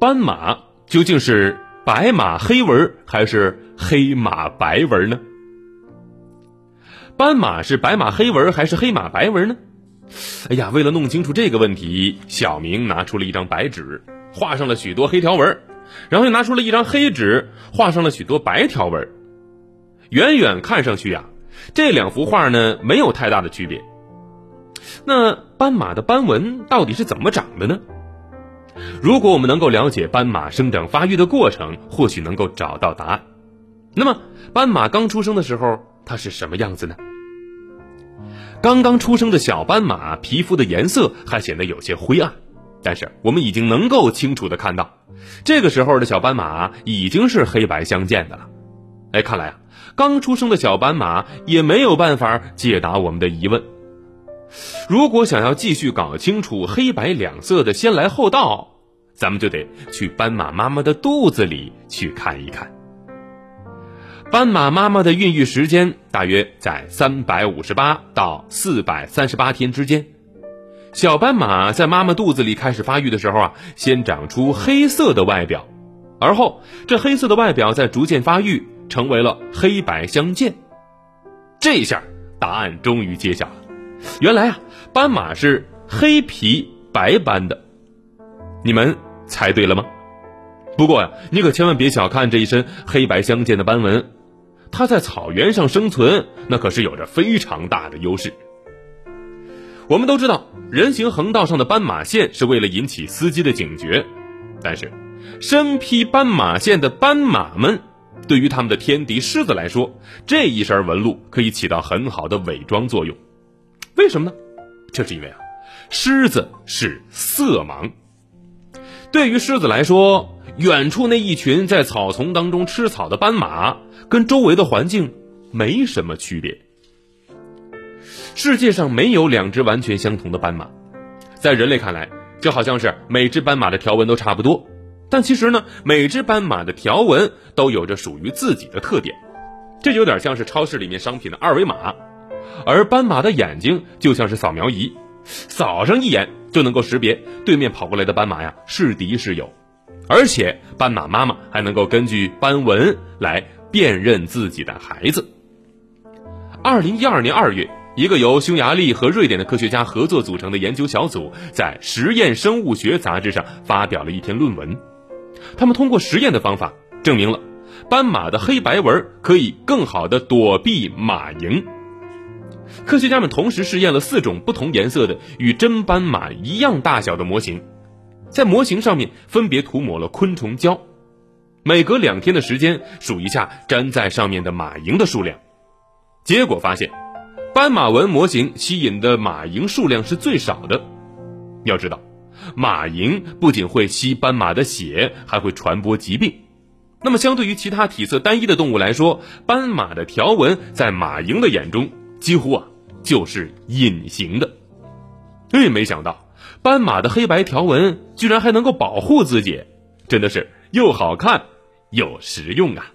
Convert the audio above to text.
斑马究竟是白马黑纹还是黑马白纹呢？斑马是白马黑纹还是黑马白纹呢？哎呀，为了弄清楚这个问题，小明拿出了一张白纸，画上了许多黑条纹，然后又拿出了一张黑纸，画上了许多白条纹。远远看上去呀，这两幅画呢没有太大的区别。那斑马的斑纹到底是怎么长的呢？如果我们能够了解斑马生长发育的过程，或许能够找到答案。那么，斑马刚出生的时候，它是什么样子呢？刚刚出生的小斑马皮肤的颜色还显得有些灰暗，但是我们已经能够清楚的看到，这个时候的小斑马已经是黑白相间的了。哎，看来啊，刚出生的小斑马也没有办法解答我们的疑问。如果想要继续搞清楚黑白两色的先来后到，咱们就得去斑马妈妈的肚子里去看一看。斑马妈妈的孕育时间大约在三百五十八到四百三十八天之间。小斑马在妈妈肚子里开始发育的时候啊，先长出黑色的外表，而后这黑色的外表在逐渐发育，成为了黑白相间。这下答案终于揭晓了。原来啊，斑马是黑皮白斑的，你们猜对了吗？不过呀，你可千万别小看这一身黑白相间的斑纹，它在草原上生存，那可是有着非常大的优势。我们都知道，人行横道上的斑马线是为了引起司机的警觉，但是身披斑马线的斑马们，对于他们的天敌狮子来说，这一身纹路可以起到很好的伪装作用。为什么呢？这是因为啊，狮子是色盲。对于狮子来说，远处那一群在草丛当中吃草的斑马，跟周围的环境没什么区别。世界上没有两只完全相同的斑马，在人类看来，就好像是每只斑马的条纹都差不多。但其实呢，每只斑马的条纹都有着属于自己的特点，这有点像是超市里面商品的二维码。而斑马的眼睛就像是扫描仪，扫上一眼就能够识别对面跑过来的斑马呀是敌是友，而且斑马妈妈还能够根据斑纹来辨认自己的孩子。二零一二年二月，一个由匈牙利和瑞典的科学家合作组成的研究小组在《实验生物学》杂志上发表了一篇论文，他们通过实验的方法证明了斑马的黑白纹可以更好的躲避马蝇。科学家们同时试验了四种不同颜色的与真斑马一样大小的模型，在模型上面分别涂抹了昆虫胶，每隔两天的时间数一下粘在上面的马蝇的数量，结果发现，斑马纹模型吸引的马蝇数量是最少的。要知道，马蝇不仅会吸斑马的血，还会传播疾病。那么，相对于其他体色单一的动物来说，斑马的条纹在马蝇的眼中。几乎啊，就是隐形的。哎，没想到斑马的黑白条纹居然还能够保护自己，真的是又好看又实用啊！